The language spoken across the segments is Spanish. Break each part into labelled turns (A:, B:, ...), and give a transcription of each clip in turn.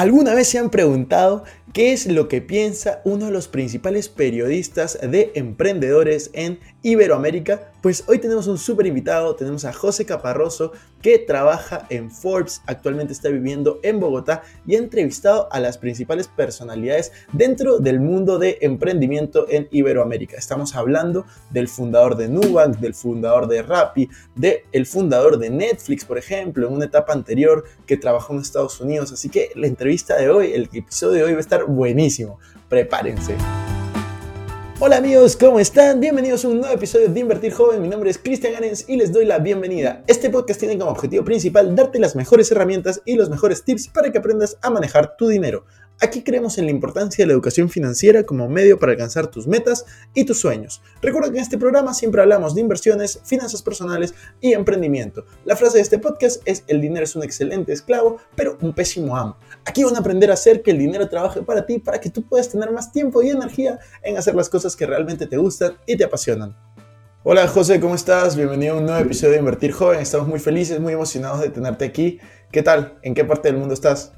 A: ¿Alguna vez se han preguntado qué es lo que piensa uno de los principales periodistas de emprendedores en Iberoamérica? Pues hoy tenemos un súper invitado, tenemos a José Caparroso que trabaja en Forbes, actualmente está viviendo en Bogotá y ha entrevistado a las principales personalidades dentro del mundo de emprendimiento en Iberoamérica. Estamos hablando del fundador de Nubank, del fundador de Rappi, del fundador de Netflix, por ejemplo, en una etapa anterior que trabajó en Estados Unidos. Así que la entrevista de hoy, el episodio de hoy va a estar buenísimo. Prepárense. Hola amigos, ¿cómo están? Bienvenidos a un nuevo episodio de Invertir Joven. Mi nombre es Cristian Ganens y les doy la bienvenida. Este podcast tiene como objetivo principal darte las mejores herramientas y los mejores tips para que aprendas a manejar tu dinero. Aquí creemos en la importancia de la educación financiera como medio para alcanzar tus metas y tus sueños. Recuerda que en este programa siempre hablamos de inversiones, finanzas personales y emprendimiento. La frase de este podcast es el dinero es un excelente esclavo, pero un pésimo amo. Aquí van a aprender a hacer que el dinero trabaje para ti, para que tú puedas tener más tiempo y energía en hacer las cosas que realmente te gustan y te apasionan. Hola José, ¿cómo estás? Bienvenido a un nuevo episodio de Invertir Joven. Estamos muy felices, muy emocionados de tenerte aquí. ¿Qué tal? ¿En qué parte del mundo estás?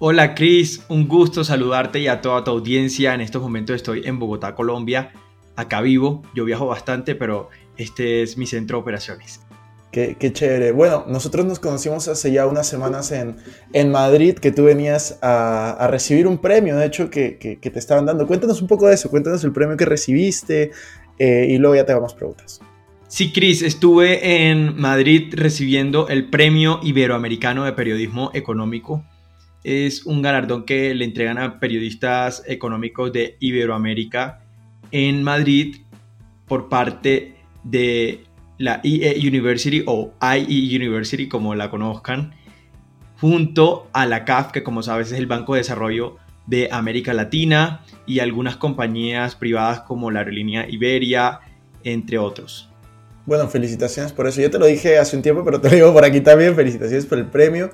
B: Hola Cris, un gusto saludarte y a toda tu audiencia. En estos momentos estoy en Bogotá, Colombia. Acá vivo, yo viajo bastante, pero este es mi centro de operaciones.
A: Qué, chévere. Bueno, nosotros nos conocimos hace ya unas semanas en, en Madrid, que tú venías a, recibir un premio, de hecho, que, te estaban dando. Cuéntanos un poco de eso, cuéntanos el premio que recibiste eh, y luego ya te vamos preguntas.
B: Sí, Cris, estuve en Madrid recibiendo el Premio Iberoamericano de Periodismo Económico es un galardón que le entregan a periodistas económicos de Iberoamérica en Madrid por parte de la IE University o IE University como la conozcan, junto a la CAF, que como sabes es el Banco de Desarrollo de América Latina y algunas compañías privadas como la aerolínea Iberia, entre otros.
A: Bueno, felicitaciones por eso. Yo te lo dije hace un tiempo, pero te lo digo por aquí también. Felicitaciones por el premio.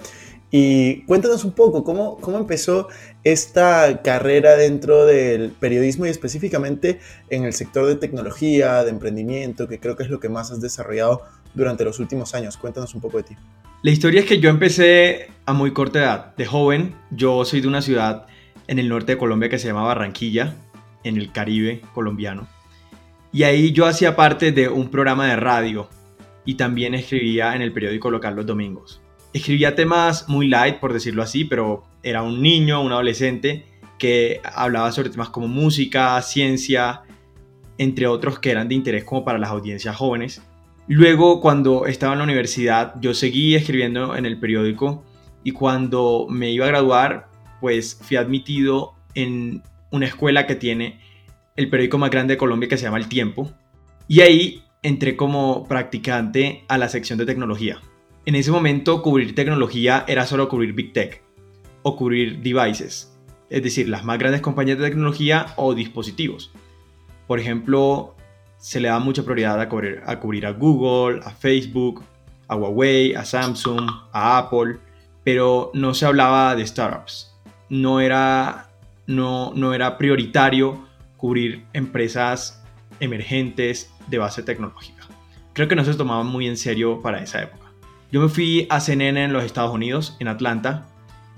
A: Y cuéntanos un poco cómo, cómo empezó esta carrera dentro del periodismo y específicamente en el sector de tecnología, de emprendimiento, que creo que es lo que más has desarrollado durante los últimos años. Cuéntanos un poco de ti.
B: La historia es que yo empecé a muy corta edad, de joven. Yo soy de una ciudad en el norte de Colombia que se llama Barranquilla, en el Caribe colombiano. Y ahí yo hacía parte de un programa de radio y también escribía en el periódico local los domingos escribía temas muy light, por decirlo así, pero era un niño, un adolescente que hablaba sobre temas como música, ciencia, entre otros que eran de interés como para las audiencias jóvenes. Luego, cuando estaba en la universidad, yo seguí escribiendo en el periódico y cuando me iba a graduar, pues fui admitido en una escuela que tiene el periódico más grande de Colombia que se llama El Tiempo. Y ahí entré como practicante a la sección de tecnología. En ese momento cubrir tecnología era solo cubrir Big Tech o cubrir devices, es decir, las más grandes compañías de tecnología o dispositivos. Por ejemplo, se le da mucha prioridad a cubrir, a Google, a Facebook, a Huawei, a Samsung, a Apple, pero no se hablaba de startups. No era, no, no era prioritario cubrir empresas emergentes de base tecnológica. Creo que no se tomaba muy en serio para esa época. Yo me fui a CNN en los Estados Unidos, en Atlanta,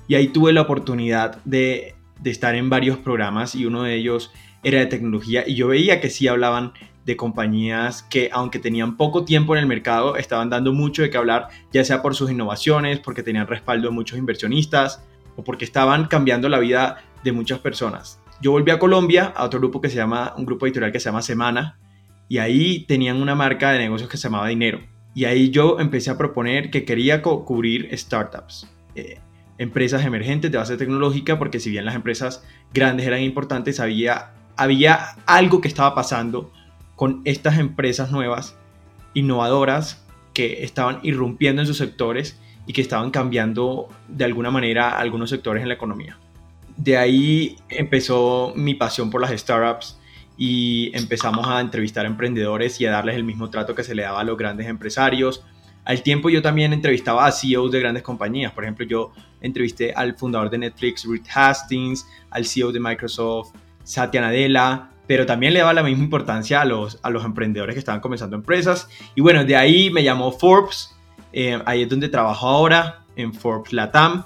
B: y ahí tuve la oportunidad de, estar en varios programas y uno de ellos era de tecnología y yo veía que sí hablaban de compañías que aunque tenían poco tiempo en el mercado, estaban dando mucho de qué hablar, ya sea por sus innovaciones, porque tenían respaldo de muchos inversionistas o porque estaban cambiando la vida de muchas personas. Yo volví a Colombia, a otro grupo que se llama, un grupo editorial que se llama Semana, y ahí tenían una marca de negocios que se llamaba Dinero. Y ahí yo empecé a proponer que quería cubrir startups, eh, empresas emergentes de base tecnológica, porque si bien las empresas grandes eran importantes, había, había algo que estaba pasando con estas empresas nuevas, innovadoras, que estaban irrumpiendo en sus sectores y que estaban cambiando de alguna manera algunos sectores en la economía. De ahí empezó mi pasión por las startups y empezamos a entrevistar a emprendedores y a darles el mismo trato que se le daba a los grandes empresarios. Al tiempo yo también entrevistaba a CEOs de grandes compañías. Por ejemplo, yo entrevisté al fundador de Netflix, Reed Hastings, al CEO de Microsoft, Satya Nadella, pero también le daba la misma importancia a los, a los emprendedores que estaban comenzando empresas. Y bueno, de ahí me llamó Forbes, eh, ahí es donde trabajo ahora, en Forbes Latam,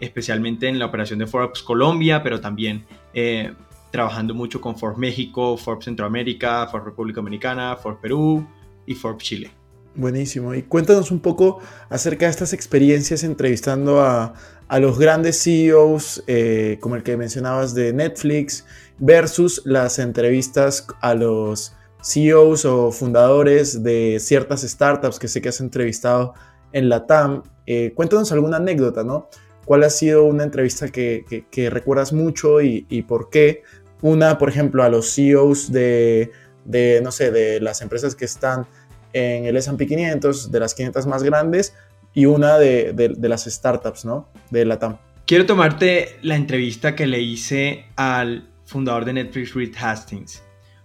B: especialmente en la operación de Forbes Colombia, pero también eh, trabajando mucho con Forbes México, Forbes Centroamérica, Forbes República Dominicana, Forbes Perú y Forbes Chile.
A: Buenísimo. Y cuéntanos un poco acerca de estas experiencias entrevistando a, a los grandes CEOs, eh, como el que mencionabas de Netflix, versus las entrevistas a los CEOs o fundadores de ciertas startups que sé que has entrevistado en la TAM. Eh, cuéntanos alguna anécdota, ¿no? ¿Cuál ha sido una entrevista que, que, recuerdas mucho y, y, por qué? Una, por ejemplo, a los CEOs de, de, no sé, de las empresas que están en el S&P 500, de las 500 más grandes, y una de, de, las startups, ¿no? De la TAM.
B: Quiero tomarte la entrevista que le hice al fundador de Netflix, Reed Hastings,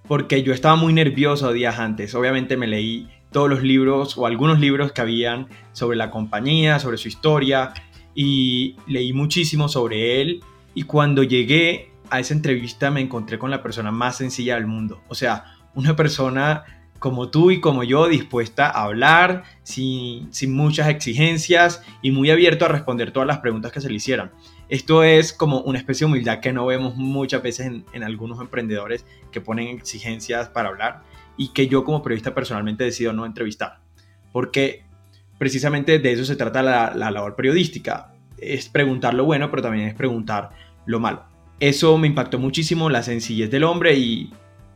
B: porque yo estaba muy nervioso días antes. Obviamente me leí todos los libros o algunos libros que habían sobre la compañía, sobre su historia, y leí muchísimo sobre él. Y cuando llegué a esa entrevista me encontré con la persona más sencilla del mundo. O sea, una persona como tú y como yo dispuesta a hablar sin, muchas exigencias y muy abierto a responder todas las preguntas que se le hicieran. Esto es como una especie de humildad que no vemos muchas veces en, algunos emprendedores que ponen exigencias para hablar y que yo como periodista personalmente decido no entrevistar. Porque precisamente de eso se trata la labor periodística. Es preguntar lo bueno, pero también es preguntar lo malo. Eso me impactó muchísimo, la sencillez del hombre y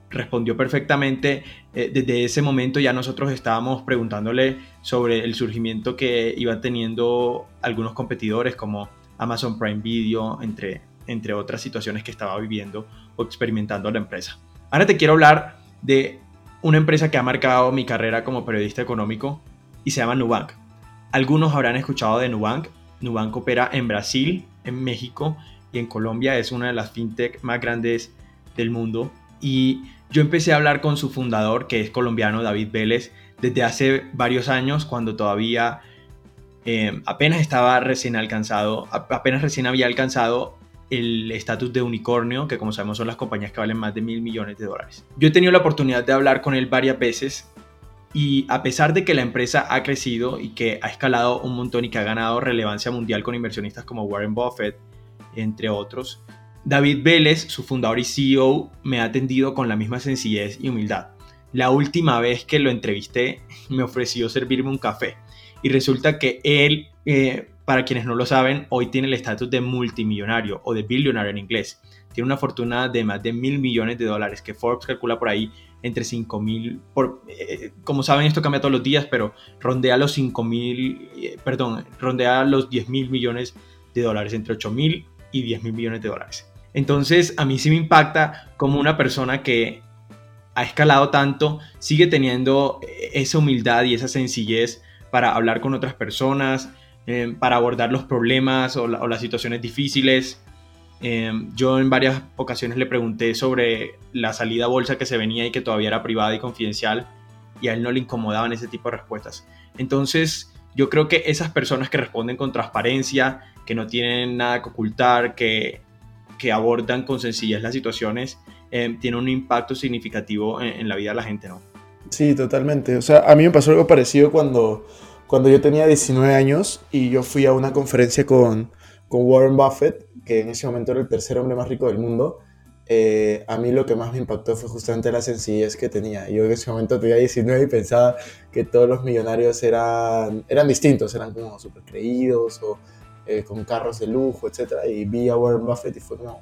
B: respondió perfectamente. Eh, desde ese momento ya nosotros estábamos preguntándole sobre el surgimiento que iban teniendo algunos competidores como Amazon Prime Video, entre, entre otras situaciones que estaba viviendo o experimentando la empresa. Ahora te quiero hablar de una empresa que ha marcado mi carrera como periodista económico y se llama Nubank. Algunos habrán escuchado de Nubank. Nubank opera en Brasil, en México y en Colombia es una de las fintech más grandes del mundo. Y yo empecé a hablar con su fundador, que es colombiano, David Vélez, desde hace varios años, cuando todavía eh, apenas estaba recién alcanzado, apenas recién había alcanzado el estatus de unicornio, que como sabemos son las compañías que valen más de mil millones de dólares. Yo he tenido la oportunidad de hablar con él varias veces y a pesar de que la empresa ha crecido y que ha escalado un montón y que ha ganado relevancia mundial con inversionistas como Warren Buffett, entre otros, David Vélez, su fundador y CEO, me ha atendido con la misma sencillez y humildad. La última vez que lo entrevisté me ofreció servirme un café y resulta que él, eh, para quienes no lo saben, hoy tiene el estatus de multimillonario o de billionaire en inglés. Tiene una fortuna de más de mil millones de dólares que Forbes calcula por ahí entre 5 mil, eh, como saben esto cambia todos los días, pero rondea los 5 mil, eh, perdón, rondea los 10 mil millones de dólares, entre 8 mil y 10 mil millones de dólares. Entonces a mí sí me impacta como una persona que ha escalado tanto sigue teniendo esa humildad y esa sencillez para hablar con otras personas, eh, para abordar los problemas o, las situaciones difíciles. Eh, yo en varias ocasiones le pregunté sobre la salida bolsa que se venía y que todavía era privada y confidencial y a él no le incomodaban ese tipo de respuestas. Entonces yo creo que esas personas que responden con transparencia, que no tienen nada que ocultar, que, que abordan con sencillez las situaciones, eh, tienen un impacto significativo en, la vida de la gente, ¿no?
A: Sí, totalmente. O sea, a mí me pasó algo parecido cuando, cuando yo tenía 19 años y yo fui a una conferencia con, con Warren Buffett, que en ese momento era el tercer hombre más rico del mundo. Eh, a mí lo que más me impactó fue justamente la sencillez que tenía. Yo en ese momento tenía 19 y pensaba que todos los millonarios eran, eran distintos, eran como súper creídos o eh, con carros de lujo, etc. Y vi a Warren Buffett y fue como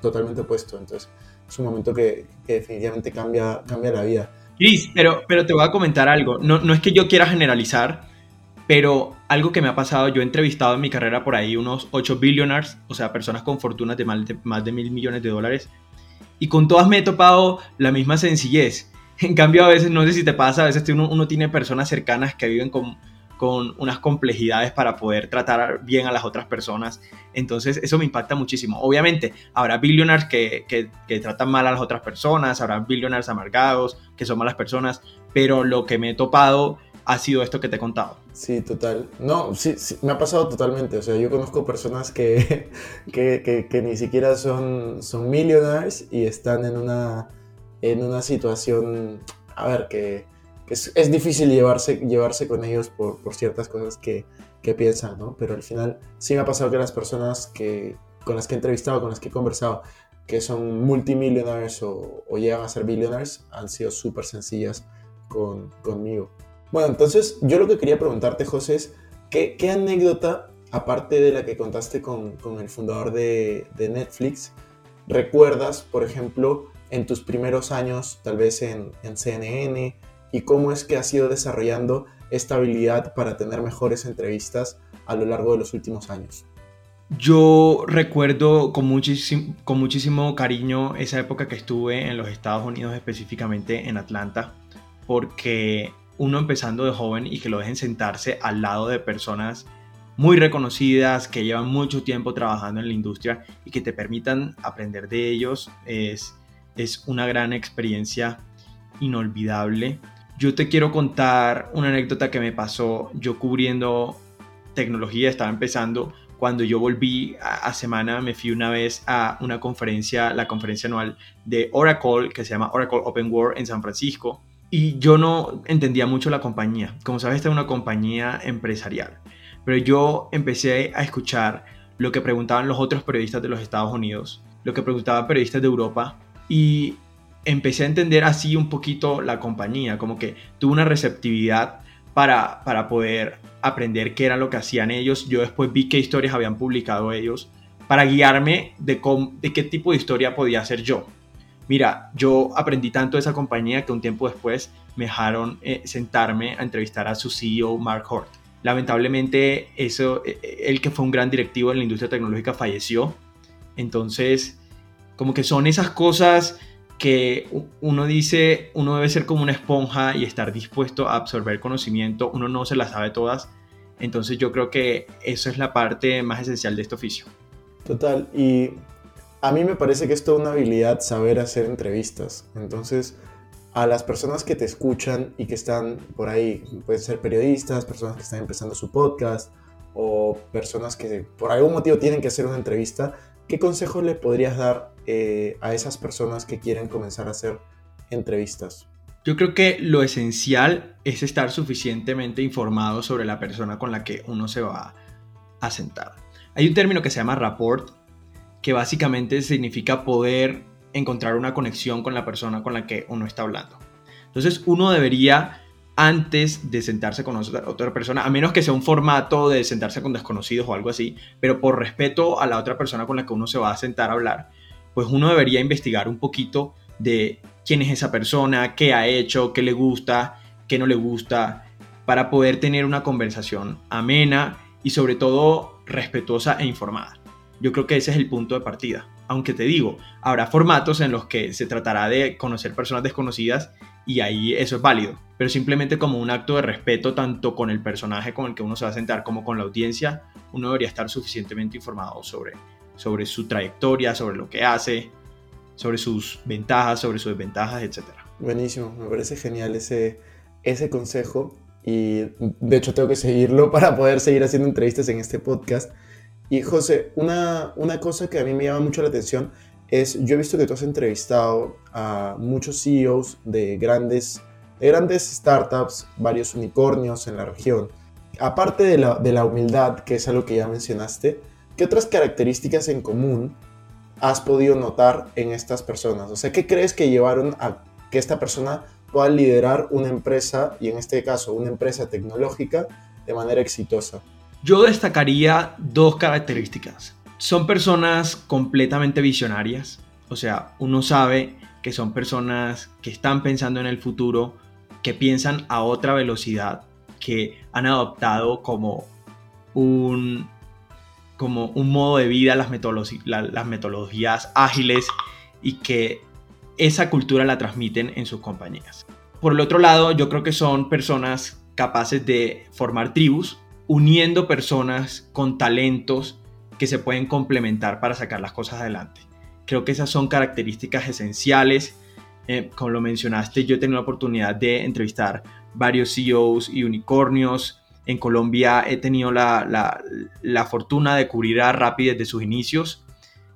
A: totalmente opuesto. Entonces es un momento que, definitivamente cambia, cambia la vida.
B: Chris, pero, pero te voy a comentar algo. No, no es que yo quiera generalizar, pero algo que me ha pasado, yo he entrevistado en mi carrera por ahí unos 8 billionaires, o sea, personas con fortunas de más de, más de mil millones de dólares, y con todas me he topado la misma sencillez. En cambio, a veces, no sé si te pasa, a veces uno, uno tiene personas cercanas que viven con, con unas complejidades para poder tratar bien a las otras personas. Entonces, eso me impacta muchísimo. Obviamente, habrá billionaires que, que, tratan mal a las otras personas, habrá billionaires amargados, que son malas personas, pero lo que me he topado ha sido esto que te he contado.
A: Sí, total. No, sí, sí me ha pasado totalmente. O sea, yo conozco personas que, que, que, ni siquiera son, son millionaires y están en una, en una situación, a ver, que, es, es, difícil llevarse, llevarse con ellos por, por ciertas cosas que, que, piensan, ¿no? Pero al final sí me ha pasado que las personas que, con las que he entrevistado, con las que he conversado, que son multimillonarios o, o llegan a ser billionaires, han sido súper sencillas con, conmigo. Bueno, entonces yo lo que quería preguntarte, José, es ¿qué, qué anécdota, aparte de la que contaste con, con el fundador de, de, Netflix, recuerdas, por ejemplo, en tus primeros años, tal vez en, en CNN, y cómo es que has ido desarrollando esta habilidad para tener mejores entrevistas a lo largo de los últimos años?
B: Yo recuerdo con muchísimo, con muchísimo cariño esa época que estuve en los Estados Unidos, específicamente en Atlanta, porque uno empezando de joven y que lo dejen sentarse al lado de personas muy reconocidas, que llevan mucho tiempo trabajando en la industria y que te permitan aprender de ellos, es, es una gran experiencia inolvidable. Yo te quiero contar una anécdota que me pasó yo cubriendo tecnología, estaba empezando. Cuando yo volví a, semana, me fui una vez a una conferencia, la conferencia anual de Oracle, que se llama Oracle Open World en San Francisco y yo no entendía mucho la compañía. Como sabes, esta es una compañía empresarial. Pero yo empecé a escuchar lo que preguntaban los otros periodistas de los Estados Unidos, lo que preguntaban periodistas de Europa y empecé a entender así un poquito la compañía, como que tuve una receptividad para, para poder aprender qué era lo que hacían ellos. Yo después vi qué historias habían publicado ellos para guiarme de, de qué tipo de historia podía hacer yo. Mira, yo aprendí tanto de esa compañía que un tiempo después me dejaron eh, sentarme a entrevistar a su CEO, Mark Hort. Lamentablemente, eso, eh, eh, él que fue un gran directivo en la industria tecnológica falleció. Entonces, como que son esas cosas que uno dice, uno debe ser como una esponja y estar dispuesto a absorber conocimiento. Uno no se las sabe todas. Entonces yo creo que eso es la parte más esencial de este oficio.
A: Total. Y a mí me parece que es toda una habilidad saber hacer entrevistas. Entonces, a las personas que te escuchan y que están por ahí, pueden ser periodistas, personas que están empezando su podcast o personas que por algún motivo tienen que hacer una entrevista, ¿qué consejo le podrías dar eh, a esas personas que quieren comenzar a hacer entrevistas?
B: Yo creo que lo esencial es estar suficientemente informado sobre la persona con la que uno se va a sentar. Hay un término que se llama rapport que básicamente significa poder encontrar una conexión con la persona con la que uno está hablando. Entonces uno debería, antes de sentarse con otra persona, a menos que sea un formato de sentarse con desconocidos o algo así, pero por respeto a la otra persona con la que uno se va a sentar a hablar, pues uno debería investigar un poquito de quién es esa persona, qué ha hecho, qué le gusta, qué no le gusta, para poder tener una conversación amena y sobre todo respetuosa e informada. Yo creo que ese es el punto de partida. Aunque te digo, habrá formatos en los que se tratará de conocer personas desconocidas y ahí eso es válido. Pero simplemente como un acto de respeto tanto con el personaje con el que uno se va a sentar como con la audiencia, uno debería estar suficientemente informado sobre, sobre su trayectoria, sobre lo que hace, sobre sus ventajas, sobre sus desventajas, etc.
A: Buenísimo, me parece genial ese, ese consejo y de hecho tengo que seguirlo para poder seguir haciendo entrevistas en este podcast. Y José, una, una cosa que a mí me llama mucho la atención es, yo he visto que tú has entrevistado a muchos CEOs de grandes, de grandes startups, varios unicornios en la región. Aparte de la, de la humildad, que es algo que ya mencionaste, ¿qué otras características en común has podido notar en estas personas? O sea, ¿qué crees que llevaron a que esta persona pueda liderar una empresa, y en este caso una empresa tecnológica, de manera exitosa?
B: Yo destacaría dos características. Son personas completamente visionarias, o sea, uno sabe que son personas que están pensando en el futuro, que piensan a otra velocidad, que han adoptado como un, como un modo de vida las, metodologías, ágiles y que esa cultura la transmiten en sus compañías. Por el otro lado, yo creo que son personas capaces de formar tribus, uniendo personas con talentos que se pueden complementar para sacar las cosas adelante. Creo que esas son características esenciales. Eh, como lo mencionaste, yo he tenido la oportunidad de entrevistar varios CEOs y unicornios. En Colombia he tenido la, fortuna de cubrir a Rappi desde sus inicios.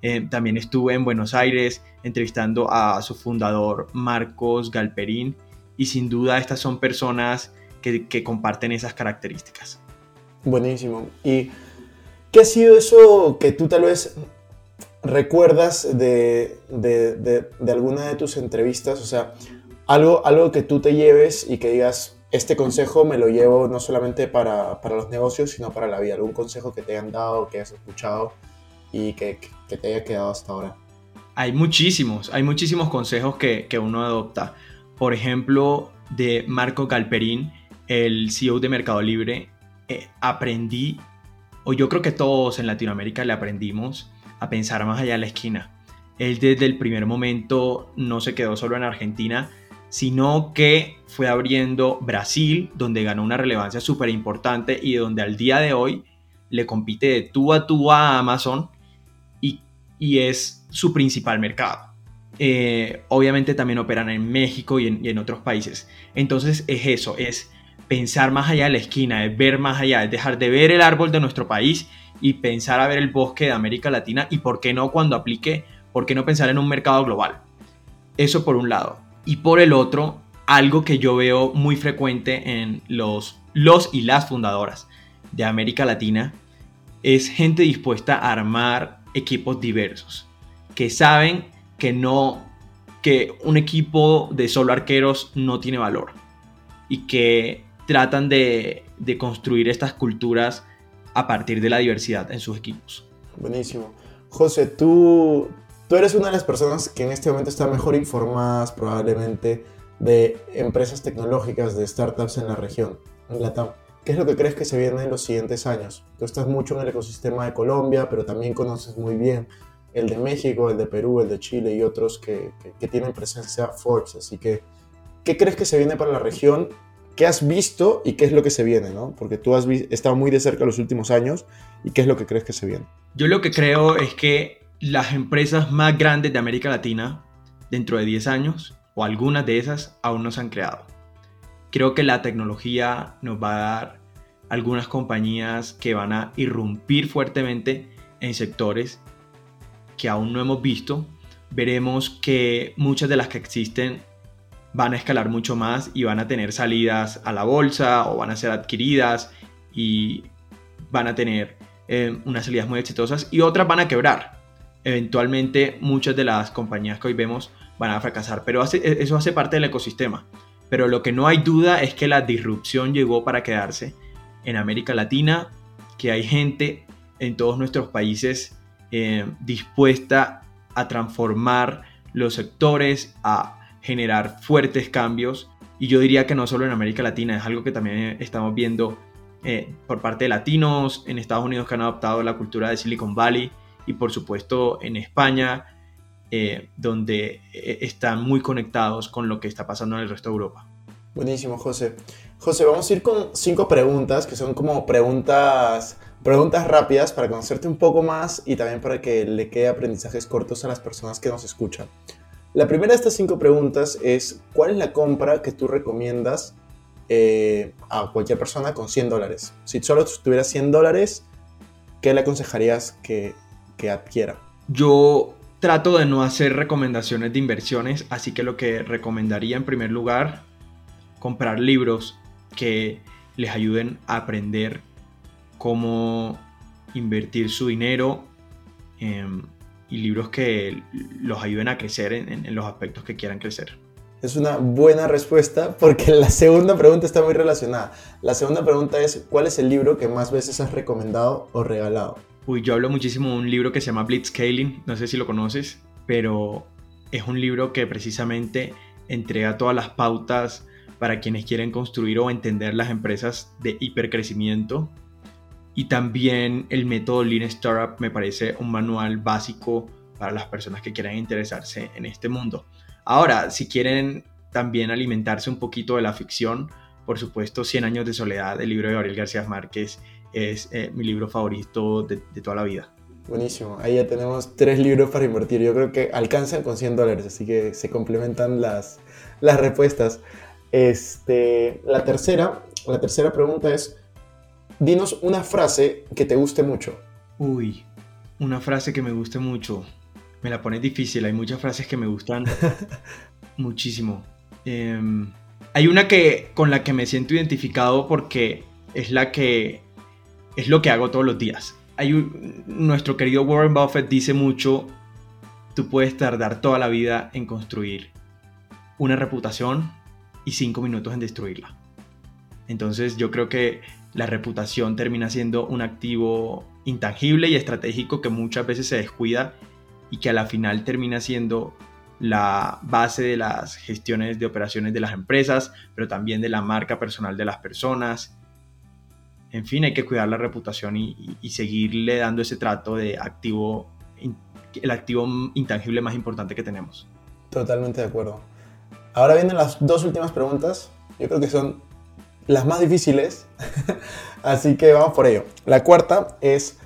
B: Eh, también estuve en Buenos Aires entrevistando a su fundador Marcos Galperín y sin duda estas son personas que, que comparten esas características.
A: Buenísimo. ¿Y qué ha sido eso que tú tal vez recuerdas de, alguna de tus entrevistas? O sea, algo, algo que tú te lleves y que digas, este consejo me lo llevo no solamente para, los negocios, sino para la vida. Algún consejo que te hayan dado, que hayas escuchado y que, te haya quedado hasta ahora.
B: Hay muchísimos, hay muchísimos consejos que, uno adopta. Por ejemplo, de Marco Galperín, el CEO de Mercado Libre, eh, aprendí, o yo creo que todos en Latinoamérica le aprendimos, a pensar más allá de la esquina. Él desde el primer momento no se quedó solo en Argentina, sino que fue abriendo Brasil, donde ganó una relevancia súper importante y donde al día de hoy le compite de tú a tú a Amazon y, es su principal mercado. Eh, obviamente también operan en México y en, y en, otros países. Entonces es eso, es pensar más allá de la esquina, es ver más allá, es dejar de ver el árbol de nuestro país y pensar a ver el bosque de América Latina y por qué no cuando aplique, por qué no pensar en un mercado global. Eso por un lado. Y por el otro, algo que yo veo muy frecuente en los, los y las fundadoras de América Latina es gente dispuesta a armar equipos diversos, que saben que no que un equipo de solo arqueros no tiene valor y que tratan de, de construir estas culturas a partir de la diversidad en sus equipos.
A: Buenísimo. José, tú, tú eres una de las personas que en este momento está mejor informadas probablemente de empresas tecnológicas, de startups en la región, en Latam. ¿Qué es lo que crees que se viene en los siguientes años? Tú estás mucho en el ecosistema de Colombia, pero también conoces muy bien el de México, el de Perú, el de Chile y otros que, que, que tienen presencia Forbes. Así que, ¿qué crees que se viene para la región qué has visto y qué es lo que se viene, ¿no? Porque tú has estado muy de cerca los últimos años y qué es lo que crees que se viene.
B: Yo lo que creo es que las empresas más grandes de América Latina, dentro de 10 años, o algunas de esas, aún no se han creado. Creo que la tecnología nos va a dar algunas compañías que van a irrumpir fuertemente en sectores que aún no hemos visto. Veremos que muchas de las que existen van a escalar mucho más y van a tener salidas a la bolsa o van a ser adquiridas y van a tener eh, unas salidas muy exitosas y otras van a quebrar. Eventualmente muchas de las compañías que hoy vemos van a fracasar, pero e, eso hace parte del ecosistema. Pero lo que no hay duda es que la disrupción llegó para quedarse en América Latina, que hay gente en todos nuestros países eh, dispuesta a transformar los sectores, a generar fuertes cambios. Y yo diría que no solo en América Latina, es algo que también estamos viendo eh, por parte de latinos en Estados Unidos que han adoptado la cultura de Silicon Valley y por supuesto en España, eh, donde eh, están muy conectados con lo que está pasando en el resto de Europa.
A: Buenísimo, José. José, vamos a ir con cinco preguntas que son como preguntas, preguntas rápidas para conocerte un poco más y también para que le quede aprendizajes cortos a las personas que nos escuchan. La primera de estas cinco preguntas es, ¿cuál es la compra que tú recomiendas eh, a cualquier persona con 100 dólares? Si solo tuvieras 100 dólares, ¿qué le aconsejarías que, que adquiera?
B: Yo trato de no hacer recomendaciones de inversiones, así que lo que recomendaría en primer lugar, comprar libros que les ayuden a aprender cómo invertir su dinero. Em, y libros que los ayuden a crecer en, los aspectos que quieran crecer.
A: Es una buena respuesta porque la segunda pregunta está muy relacionada. La segunda pregunta es, ¿cuál es el libro que más veces has recomendado o regalado?
B: Uy, yo hablo muchísimo de un libro que se llama Blitzscaling, no sé si lo conoces, pero es un libro que precisamente entrega todas las pautas para quienes quieren construir o entender las empresas de hipercrecimiento y también el método Lean Startup me parece un manual básico para las personas que quieran interesarse en este mundo. Ahora, si quieren también alimentarse un poquito de la ficción, por supuesto, Cien años de soledad, el libro de Gabriel García Márquez, es eh, mi libro favorito de, toda la vida.
A: Buenísimo, ahí ya tenemos tres libros para invertir. Yo creo que alcanzan con 100 dólares, así que se complementan las, las respuestas. Este, la, tercera, la tercera pregunta es, dinos una frase que te guste mucho.
B: Uy, una frase que me guste mucho. Me la pones difícil, hay muchas frases que me gustan muchísimo. Em, hay una que con la que me siento identificado porque es la que es lo que hago todos los días. Nuestro querido Warren Buffett dice mucho, tú puedes tardar toda la vida en construir una reputación y cinco minutos en destruirla. Entonces yo creo que la reputación termina siendo un activo intangible y estratégico que muchas veces se descuida y que a la final termina siendo la base de las gestiones de operaciones de las empresas, pero también de la marca personal de las personas. En fin, hay que cuidar la reputación y, seguirle dando ese trato de activo, el activo intangible más importante que tenemos.
A: Totalmente de acuerdo. Ahora vienen las dos últimas preguntas. Yo creo que son las más difíciles. Así que vamos por ello. La cuarta es,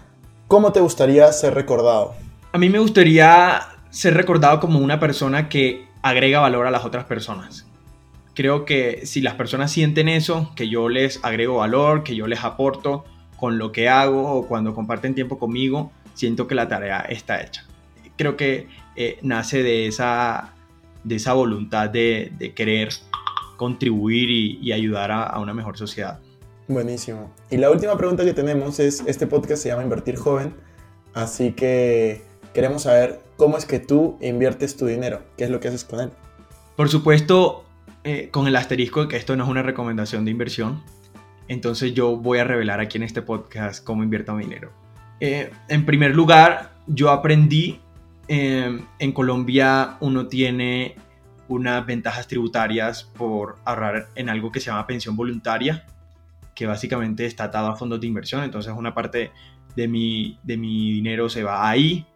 A: ¿cómo te gustaría ser recordado?
B: A mí me gustaría ser recordado como una persona que agrega valor a las otras personas. Creo que si las personas sienten eso, que yo les agrego valor, que yo les aporto con lo que hago o cuando comparten tiempo conmigo, siento que la tarea está hecha. Creo que eh, nace de esa, de esa voluntad de, querer contribuir y, ayudar a, a, una mejor sociedad.
A: Buenísimo. Y la última pregunta que tenemos es, este podcast se llama Invertir Joven, así que queremos saber cómo es que tú inviertes tu dinero, qué es lo que haces con él.
B: Por supuesto, eh, con el asterisco de que esto no es una recomendación de inversión, entonces yo voy a revelar aquí en este podcast cómo invierto mi dinero. Eh, en primer lugar, yo aprendí, eh, en Colombia uno tiene unas ventajas tributarias por ahorrar en algo que se llama pensión voluntaria, que básicamente está atado a fondos de inversión, entonces una parte de mi, de mi dinero se va ahí,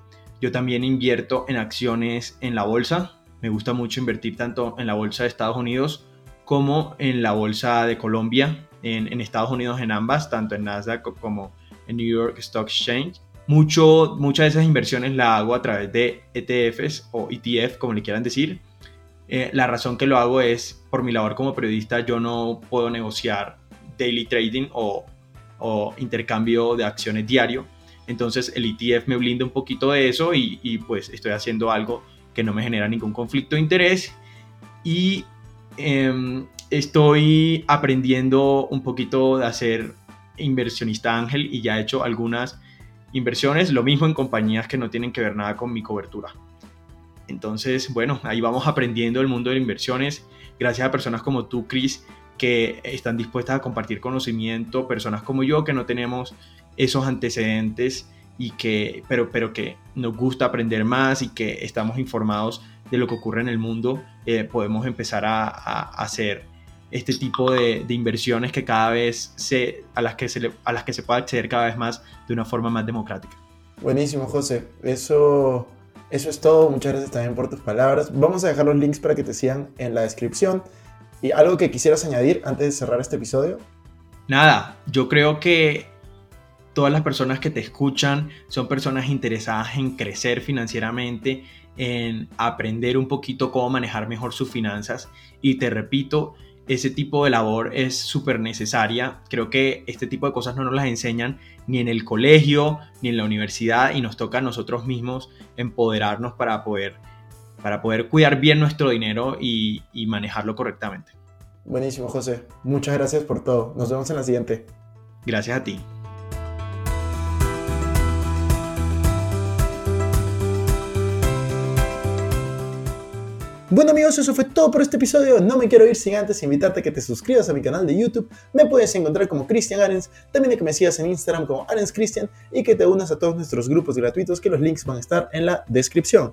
B: yo también invierto en acciones en la bolsa. Me gusta mucho invertir tanto en la bolsa de Estados Unidos como en la bolsa de Colombia, en, Estados Unidos en ambas, tanto en Nasdaq como en New York Stock Exchange. Mucho, muchas de esas inversiones las hago a través de ETFs o ETF, como le quieran decir. Eh, la razón que lo hago es por mi labor como periodista, yo no puedo negociar daily trading o intercambio de acciones diario. Entonces el ETF me blinda un poquito de eso y, pues estoy haciendo algo que no me genera ningún conflicto de interés y em, estoy aprendiendo un poquito de hacer inversionista ángel y ya he hecho algunas inversiones, lo mismo en compañías que no tienen que ver nada con mi cobertura. Entonces, bueno, ahí vamos aprendiendo el mundo de inversiones gracias a personas como tú, Chris, que están dispuestas a compartir conocimiento, personas como yo que no tenemos esos antecedentes y que, pero, pero que nos gusta aprender más y que estamos informados de lo que ocurre en el mundo, eh, podemos empezar a, hacer este tipo de, inversiones que cada vez se, a, las que se a las que se pueda acceder cada vez más de una forma más democrática.
A: Buenísimo, José. Eso, eso es todo. Muchas gracias también por tus palabras. Vamos a dejar los links para que te sigan en la descripción. ¿Y algo que quisieras añadir antes de cerrar este episodio?
B: Nada, yo creo que todas las personas que te escuchan son personas interesadas en crecer financieramente, en aprender un poquito cómo manejar mejor sus finanzas. Y te repito, ese tipo de labor es súper necesaria. Creo que este tipo de cosas no nos las enseñan ni en el colegio ni en la universidad y nos toca a nosotros mismos empoderarnos para poder, para poder cuidar bien nuestro dinero y, y manejarlo correctamente.
A: Buenísimo, José. Muchas gracias por todo. Nos vemos en la siguiente.
B: Gracias a ti.
A: Bueno amigos, eso fue todo por este episodio. No me quiero ir sin antes invitarte a que te suscribas a mi canal de YouTube. Me puedes encontrar como Cristian Arens, también a que me sigas en Instagram como Arens Cristian y que te unas a todos nuestros grupos gratuitos que los links van a estar en la descripción.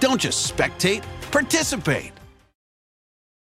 C: Don't just spectate, participate.